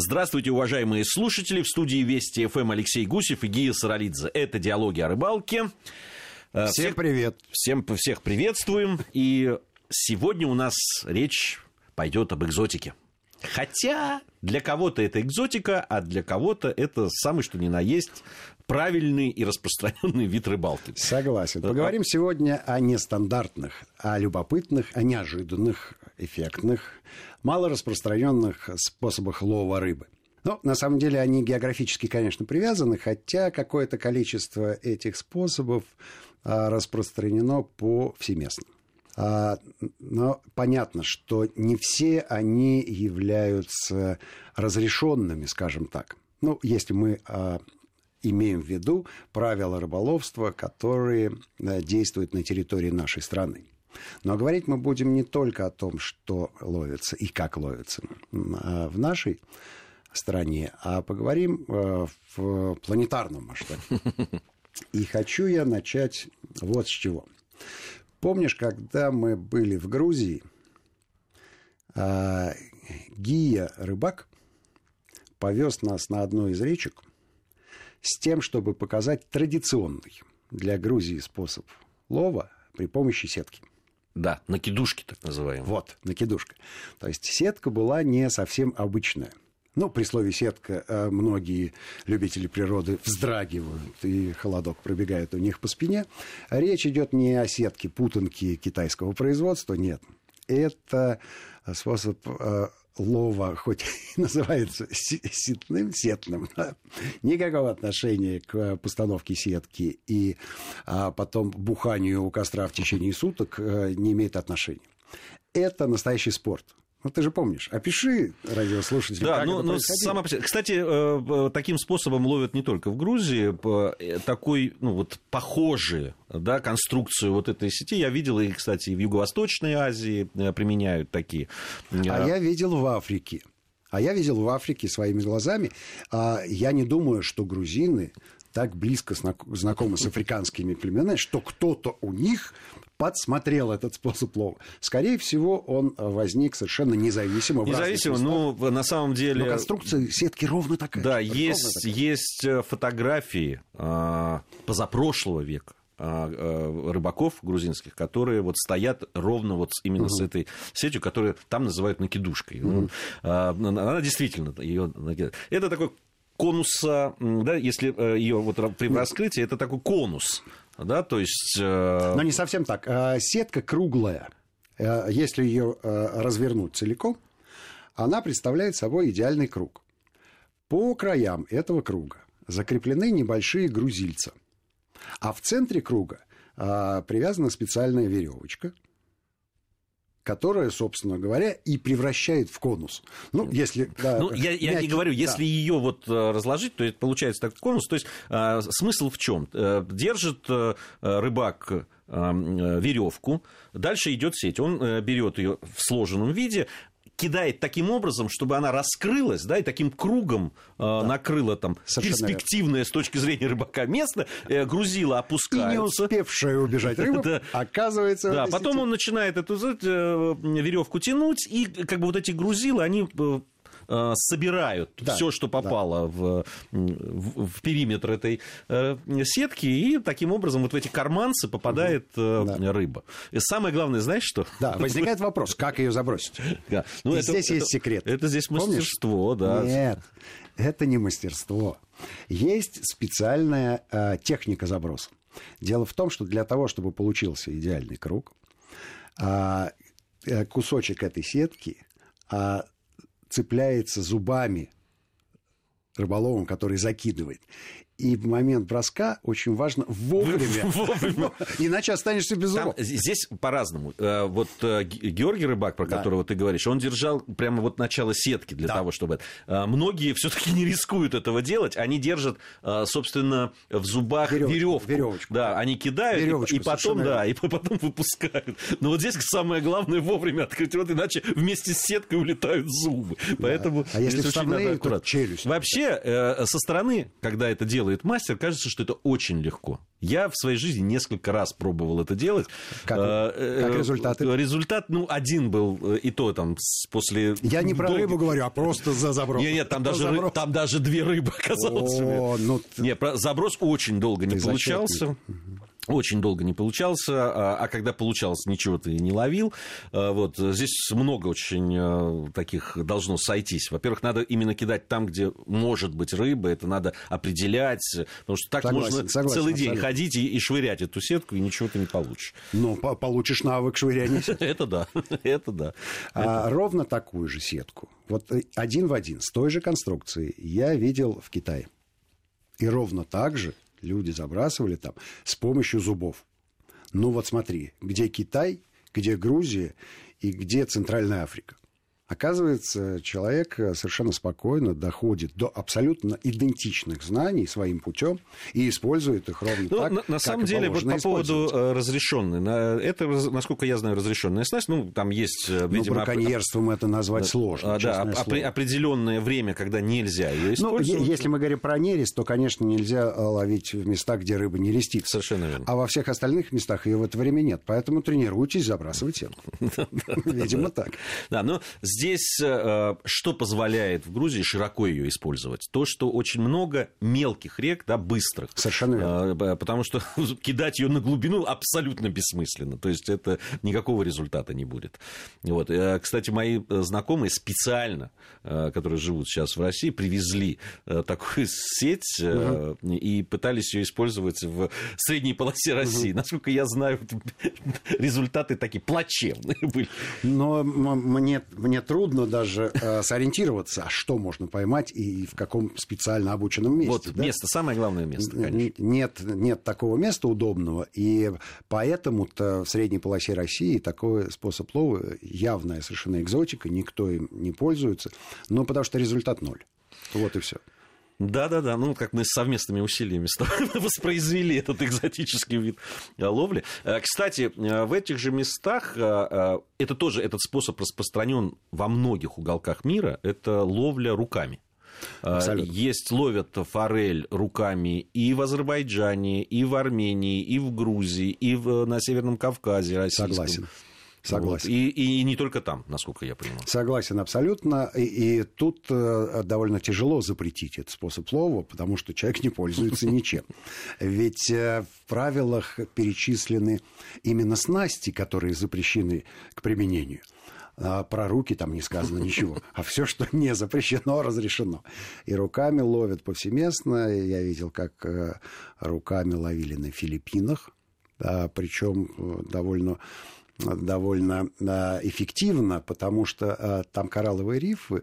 Здравствуйте, уважаемые слушатели. В студии Вести ФМ Алексей Гусев и Гия Саралидзе. Это «Диалоги о рыбалке». Э, всем всех, привет. Всем, всех приветствуем. И сегодня у нас речь пойдет об экзотике. Хотя для кого-то это экзотика, а для кого-то это самый что ни на есть правильный и распространенный вид рыбалки. Согласен. Поговорим сегодня о нестандартных, о любопытных, о неожиданных, эффектных, малораспространенных способах лова рыбы. Ну, на самом деле они географически, конечно, привязаны, хотя какое-то количество этих способов а, распространено по всеместно. А, но понятно, что не все они являются разрешенными, скажем так. Ну, если мы а, имеем в виду правила рыболовства, которые э, действуют на территории нашей страны. Но говорить мы будем не только о том, что ловится и как ловится а в нашей стране, а поговорим э, в планетарном масштабе. И хочу я начать вот с чего. Помнишь, когда мы были в Грузии, а, Гия Рыбак повез нас на одну из речек с тем, чтобы показать традиционный для Грузии способ лова при помощи сетки. Да, накидушки так называемые. Вот, накидушка. То есть сетка была не совсем обычная. Ну, при слове «сетка» э, многие любители природы вздрагивают, и холодок пробегает у них по спине. Речь идет не о сетке путанки китайского производства, нет. Это способ э, лова, хоть и называется сетным, сетным, да, никакого отношения к постановке сетки и а, потом буханию у костра в течение суток а, не имеет отношения. Это настоящий спорт. Ну, ты же помнишь. Опиши радиослушателям, да, как ну, это ну, сама... Кстати, э, э, таким способом ловят не только в Грузии. Э, такой, ну, вот, похожий, да, конструкцию вот этой сети я видел, и, кстати, в Юго-Восточной Азии применяют такие. А я видел в Африке. А я видел в Африке своими глазами. А я не думаю, что грузины так близко знакомы с африканскими племенами, что кто-то у них подсмотрел этот способ лова. Скорее всего, он возник совершенно независимо. Независимо, ну, на самом деле... Но конструкция сетки ровно такая. Да, есть, такая. есть э, фотографии э, позапрошлого века а, рыбаков грузинских, которые вот стоят ровно вот именно угу. с этой сетью, которую там называют накидушкой. Угу. Она действительно ее Это такой конуса, да, если э, ее вот при раскрытии, это такой конус, да, то есть... Э, Но не совсем так. Э, сетка круглая. Если ее развернуть целиком, она представляет собой идеальный круг. По краям этого круга закреплены небольшие грузильца. А в центре круга привязана специальная веревочка – которая, собственно говоря, и превращает в конус. Ну, если... Да, ну, я, я мягкий, не говорю, если да. ее вот э, разложить, то это получается такой конус. То есть э, смысл в чем? Э, держит э, рыбак э, веревку, дальше идет сеть, он берет ее в сложенном виде, кидает таким образом, чтобы она раскрылась, да, и таким кругом э, да. накрыла там Совершенно перспективное верно. с точки зрения рыбака место, э, грузила опускается. И не успевшая убежать рыба да. оказывается... Да, потом сети. он начинает эту э, веревку тянуть, и как бы вот эти грузила, они э, Э, собирают да, все, что попало да. в, в, в периметр этой э, сетки, и таким образом вот в эти карманцы попадает угу. да. рыба. И самое главное, знаешь что? Да, возникает вопрос, как ее забросить? Да. Ну, и это, здесь это, есть секрет. Это здесь мастерство, Помнишь? да. Нет, это не мастерство. Есть специальная э, техника заброса. Дело в том, что для того, чтобы получился идеальный круг, а, э, кусочек этой сетки а, цепляется зубами рыболовом, который закидывает. И в момент броска очень важно вовремя. вовремя. Иначе останешься без зубов. Здесь по-разному. Э, вот э, Георгий Рыбак, про да. которого ты говоришь, он держал прямо вот начало сетки для да. того, чтобы... Э, многие все таки не рискуют этого делать. Они держат, собственно, в зубах веревку. веревочку. Да, они кидают веревочку, и, потом, да, и потом выпускают. Но вот здесь самое главное вовремя открыть рот, иначе вместе с сеткой улетают зубы. Поэтому а если вставные, то челюсть. Вообще, со стороны, когда это делается, делает мастер, кажется, что это очень легко. Я в своей жизни несколько раз пробовал это делать. Как, э, как результаты? Результат, ну, один был, и то там после... Я не про рыбу говорю, а просто за заброс. Нет, нет, там, даже, заброс. там даже две рыбы оказалось. О, ну... Нет, заброс очень долго не получался. Зачетный. Очень долго не получался, а, а когда получался, ничего ты не ловил. А, вот. Здесь много очень а, таких должно сойтись. Во-первых, надо именно кидать там, где может быть рыба, это надо определять, потому что так согласен, можно согласен, целый день абсолютно. ходить и, и швырять эту сетку, и ничего ты не получишь. Ну, по получишь навык швыряния Это да, это да. Ровно такую же сетку, вот э, один в один, с той же конструкцией, я видел в Китае. И ровно так же люди забрасывали там с помощью зубов. Ну вот смотри, где Китай, где Грузия и где Центральная Африка. Оказывается, человек э, совершенно спокойно доходит до абсолютно идентичных знаний своим путем и использует их ровно ну, так, на, на самом деле, вот по поводу э, разрешенной, это, насколько я знаю, разрешенная снасть, ну, там есть, э, видимо... Ну, браконьерством это назвать сложно, а, Да, оп- определенное время, когда нельзя ее ну, использовать. Ну, если мы говорим про нерест, то, конечно, нельзя ловить в местах, где рыба не рестит. Совершенно верно. А во всех остальных местах ее в это время нет, поэтому тренируйтесь забрасывать сетку. Видимо, так. Да, но здесь э, что позволяет в Грузии широко ее использовать? То, что очень много мелких рек, да, быстрых. Совершенно верно. Э, потому что кидать ее на глубину абсолютно бессмысленно. То есть это никакого результата не будет. Вот. Э, кстати, мои знакомые специально, которые живут сейчас в России, привезли такую сеть угу. и пытались ее использовать в средней полосе России. Угу. Насколько я знаю, результаты такие плачевные были. Но мне, мне трудно даже э, сориентироваться, а что можно поймать и в каком специально обученном месте. Вот да? место, самое главное место, конечно. Нет, нет такого места удобного, и поэтому-то в средней полосе России такой способ лова явная совершенно экзотика, никто им не пользуется, но потому что результат ноль. Вот и все. Да-да-да, ну как мы совместными усилиями воспроизвели этот экзотический вид э, ловли. Э, кстати, э, в этих же местах это тоже этот способ распространен во многих уголках мира. Это ловля руками. Абсолютно. Есть, ловят форель руками и в Азербайджане, и в Армении, и в Грузии, и в, на Северном Кавказе российском. Согласен. Согласен. Вот. И, и не только там, насколько я понимаю. Согласен абсолютно. И, и тут э, довольно тяжело запретить этот способ лова, потому что человек не пользуется ничем. Ведь э, в правилах перечислены именно снасти, которые запрещены к применению. А про руки там не сказано ничего. А все, что не запрещено, разрешено. И руками ловят повсеместно. Я видел, как э, руками ловили на Филиппинах. Да, причем довольно довольно а, эффективно, потому что а, там коралловые рифы,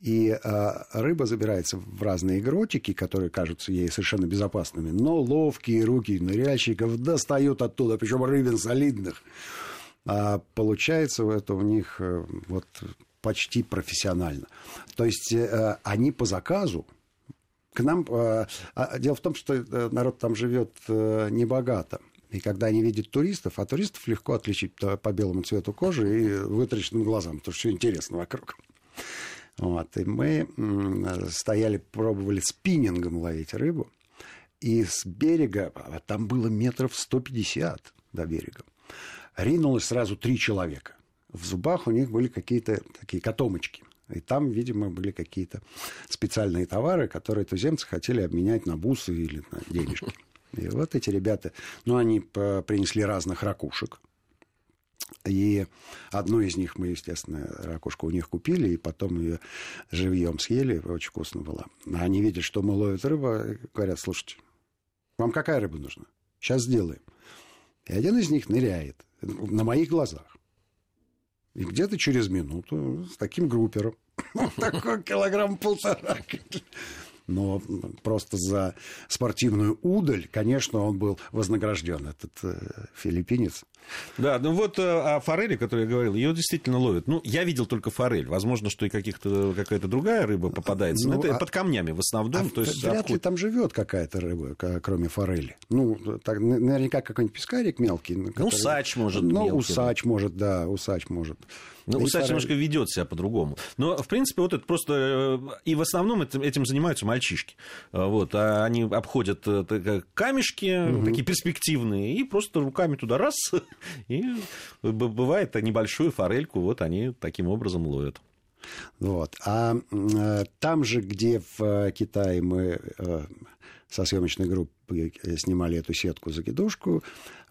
и а, рыба забирается в разные гротики, которые кажутся ей совершенно безопасными, но ловкие руки ныряльщиков достают оттуда, причем рыбин солидных. А получается это у них э, вот почти профессионально. То есть э, они по заказу к нам... Э, дело в том, что народ там живет небогато. И когда они видят туристов, а туристов легко отличить по белому цвету кожи и вытраченным глазам, потому что все интересно вокруг. Вот. И мы стояли, пробовали спиннингом ловить рыбу. И с берега, а там было метров 150 до берега, ринулось сразу три человека. В зубах у них были какие-то такие котомочки. И там, видимо, были какие-то специальные товары, которые туземцы хотели обменять на бусы или на денежки. И вот эти ребята, ну, они принесли разных ракушек. И одну из них мы, естественно, ракушку у них купили, и потом ее живьем съели, очень вкусно было. Они видят, что мы ловят рыбу, и говорят, слушайте, вам какая рыба нужна? Сейчас сделаем. И один из них ныряет на моих глазах. И где-то через минуту с таким группером, такой килограмм полтора, но просто за спортивную удаль, конечно, он был вознагражден, этот э, филиппинец. Да, ну вот э, о форели, которую я говорил, ее действительно ловят. Ну, я видел только форель. Возможно, что и каких-то, какая-то другая рыба попадается. Ну, но это а... под камнями в основном. А то есть, вряд ли там живет какая-то рыба, кроме форели. Ну, так, наверняка какой-нибудь пескарик мелкий. Ну, который... Ну, усач может Ну, мелкий. усач может, да, усач может. Ну, усач форель... немножко ведет себя по-другому. Но, в принципе, вот это просто... Э, и в основном этим, этим занимаются мальчишки. Вот, а они обходят э, камешки, угу. такие перспективные, и просто руками туда раз, и бывает небольшую форельку, вот они таким образом ловят. Вот. А э, там же, где в Китае мы э, со съемочной группы снимали эту сетку-закидушку,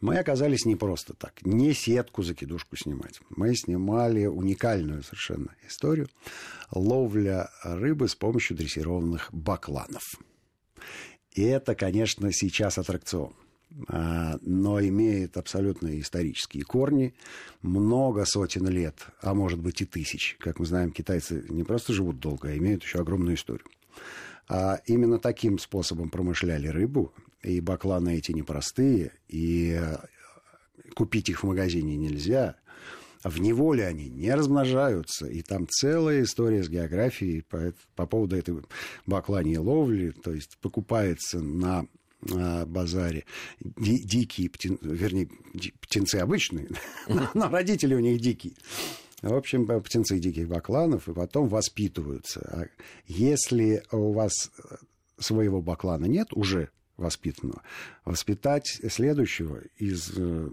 мы оказались не просто так, не сетку-закидушку снимать. Мы снимали уникальную совершенно историю ловля рыбы с помощью дрессированных бакланов. И это, конечно, сейчас аттракцион но имеет абсолютно исторические корни, много сотен лет, а может быть и тысяч. Как мы знаем, китайцы не просто живут долго, а имеют еще огромную историю. А именно таким способом промышляли рыбу, и бакланы эти непростые, и э, купить их в магазине нельзя. В неволе они не размножаются, и там целая история с географией по, по поводу этой бакланьей ловли, то есть покупается на базаре ди, дикие птенцы, вернее, птенцы обычные, но родители у них дикие. В общем, птенцы диких бакланов, и потом воспитываются. А если у вас своего баклана нет, уже воспитанного, воспитать следующего из э,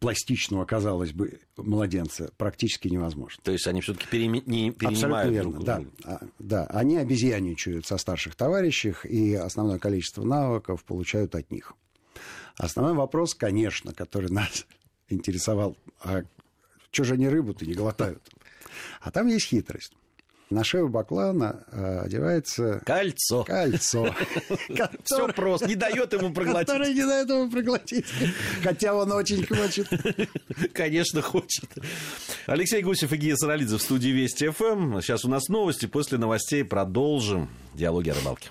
пластичного, казалось бы, младенца практически невозможно. То есть они все-таки переми... не перенимают верно, друг да, а, да, они обезьяничают со старших товарищей, и основное количество навыков получают от них. Основной вопрос, конечно, который нас интересовал, а что же они рыбу-то не глотают? А там есть хитрость. На шею баклана э, одевается... Кольцо. Кольцо. Все просто, не дает ему проглотить. Которое не дает ему проглотить. Хотя он очень хочет. Конечно, хочет. Алексей Гусев и Гия Саралидзе в студии Вести ФМ. Сейчас у нас новости. После новостей продолжим диалоги о рыбалке.